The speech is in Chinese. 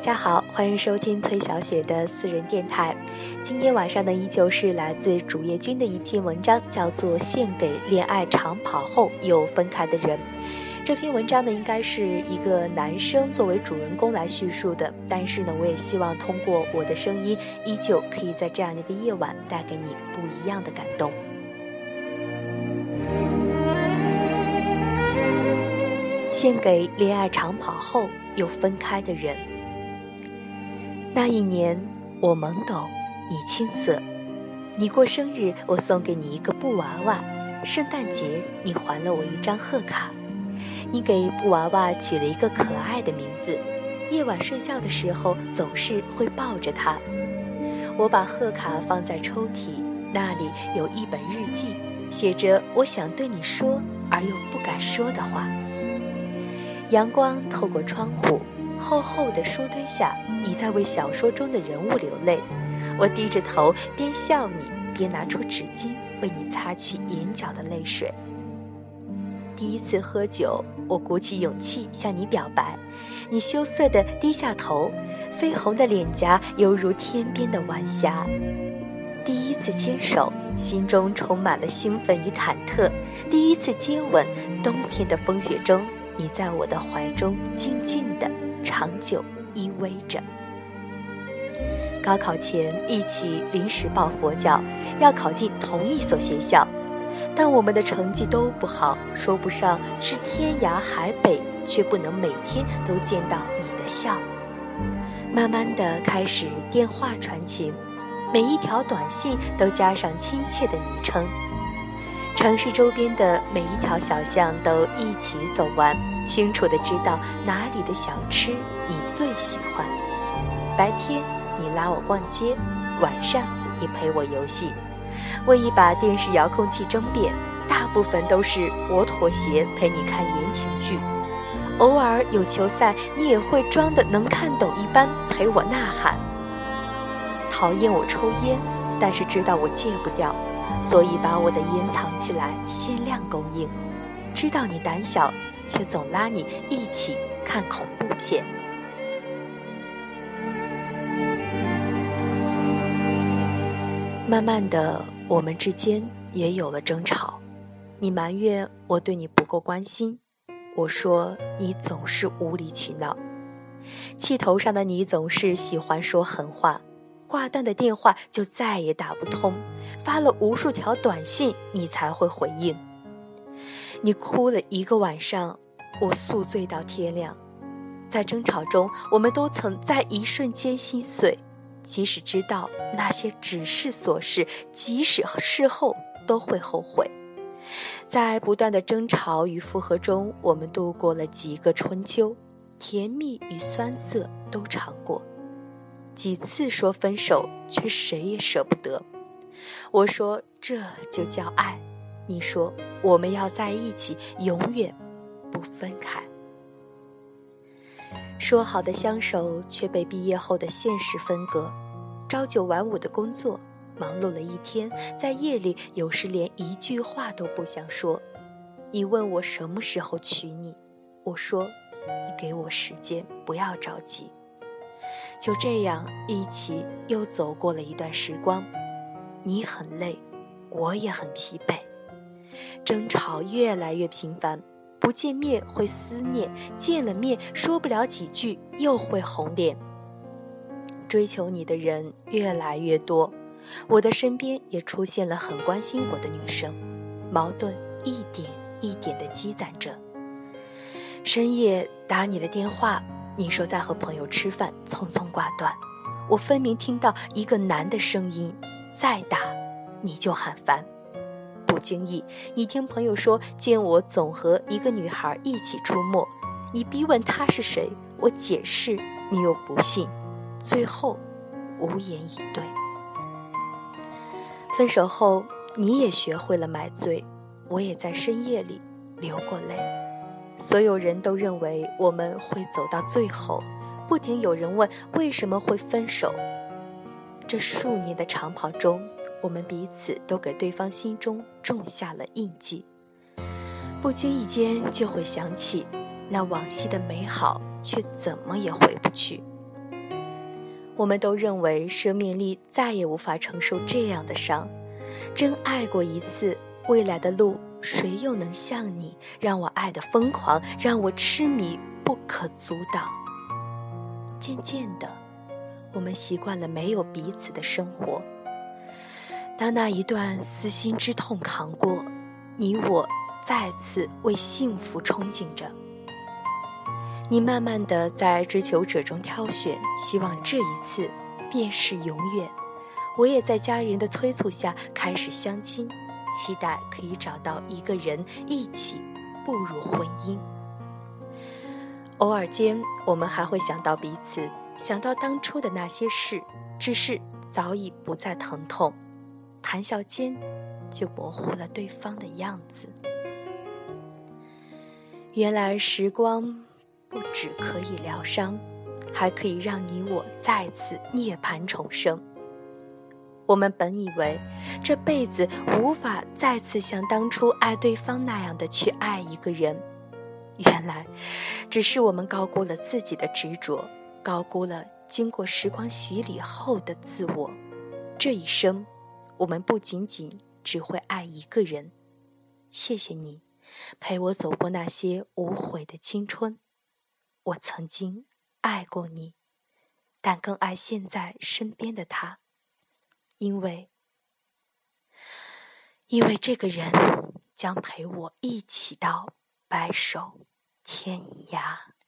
大家好，欢迎收听崔小雪的私人电台。今天晚上呢，依旧是来自主页君的一篇文章，叫做《献给恋爱长跑后又分开的人》。这篇文章呢，应该是一个男生作为主人公来叙述的，但是呢，我也希望通过我的声音，依旧可以在这样的一个夜晚，带给你不一样的感动。献给恋爱长跑后又分开的人。那一年，我懵懂，你青涩。你过生日，我送给你一个布娃娃；圣诞节，你还了我一张贺卡。你给布娃娃取了一个可爱的名字，夜晚睡觉的时候总是会抱着它。我把贺卡放在抽屉，那里有一本日记，写着我想对你说而又不敢说的话。阳光透过窗户。厚厚的书堆下，你在为小说中的人物流泪。我低着头，边笑你，边拿出纸巾为你擦去眼角的泪水。第一次喝酒，我鼓起勇气向你表白，你羞涩地低下头，绯红的脸颊犹如天边的晚霞。第一次牵手，心中充满了兴奋与忐忑。第一次接吻，冬天的风雪中，你在我的怀中静静。长久依偎着。高考前一起临时抱佛脚，要考进同一所学校，但我们的成绩都不好，说不上是天涯海北，却不能每天都见到你的笑。慢慢的开始电话传情，每一条短信都加上亲切的昵称。城市周边的每一条小巷都一起走完。清楚的知道哪里的小吃你最喜欢。白天你拉我逛街，晚上你陪我游戏。为一把电视遥控器争辩，大部分都是我妥协陪你看言情剧。偶尔有球赛，你也会装的能看懂一般陪我呐喊。讨厌我抽烟，但是知道我戒不掉，所以把我的烟藏起来，限量供应。知道你胆小。却总拉你一起看恐怖片。慢慢的，我们之间也有了争吵。你埋怨我对你不够关心，我说你总是无理取闹。气头上的你总是喜欢说狠话，挂断的电话就再也打不通，发了无数条短信你才会回应。你哭了一个晚上。我宿醉到天亮，在争吵中，我们都曾在一瞬间心碎，即使知道那些只是琐事，即使事后都会后悔。在不断的争吵与复合中，我们度过了几个春秋，甜蜜与酸涩都尝过。几次说分手，却谁也舍不得。我说这就叫爱，你说我们要在一起，永远。不分开，说好的相守却被毕业后的现实分隔。朝九晚五的工作，忙碌了一天，在夜里有时连一句话都不想说。你问我什么时候娶你，我说你给我时间，不要着急。就这样一起又走过了一段时光，你很累，我也很疲惫，争吵越来越频繁。不见面会思念，见了面说不了几句又会红脸。追求你的人越来越多，我的身边也出现了很关心我的女生，矛盾一点一点的积攒着。深夜打你的电话，你说在和朋友吃饭，匆匆挂断。我分明听到一个男的声音，再打你就喊烦。不经意，你听朋友说见我总和一个女孩一起出没，你逼问她是谁，我解释你又不信，最后无言以对。分手后，你也学会了买醉，我也在深夜里流过泪。所有人都认为我们会走到最后，不停有人问为什么会分手。这数年的长跑中。我们彼此都给对方心中种下了印记，不经意间就会想起那往昔的美好，却怎么也回不去。我们都认为生命力再也无法承受这样的伤。真爱过一次，未来的路谁又能像你，让我爱得疯狂，让我痴迷不可阻挡？渐渐的，我们习惯了没有彼此的生活。当那一段撕心之痛扛过，你我再次为幸福憧憬着。你慢慢的在追求者中挑选，希望这一次便是永远。我也在家人的催促下开始相亲，期待可以找到一个人一起步入婚姻。偶尔间，我们还会想到彼此，想到当初的那些事，只是早已不再疼痛，谈笑间就模糊了对方的样子。原来时光不只可以疗伤，还可以让你我再次涅槃重生。我们本以为这辈子无法再次像当初爱对方那样的去爱一个人，原来只是我们高估了自己的执着，高估了经过时光洗礼后的自我。这一生，我们不仅仅只会爱一个人。谢谢你，陪我走过那些无悔的青春。我曾经爱过你，但更爱现在身边的他。因为，因为这个人将陪我一起到白首天涯。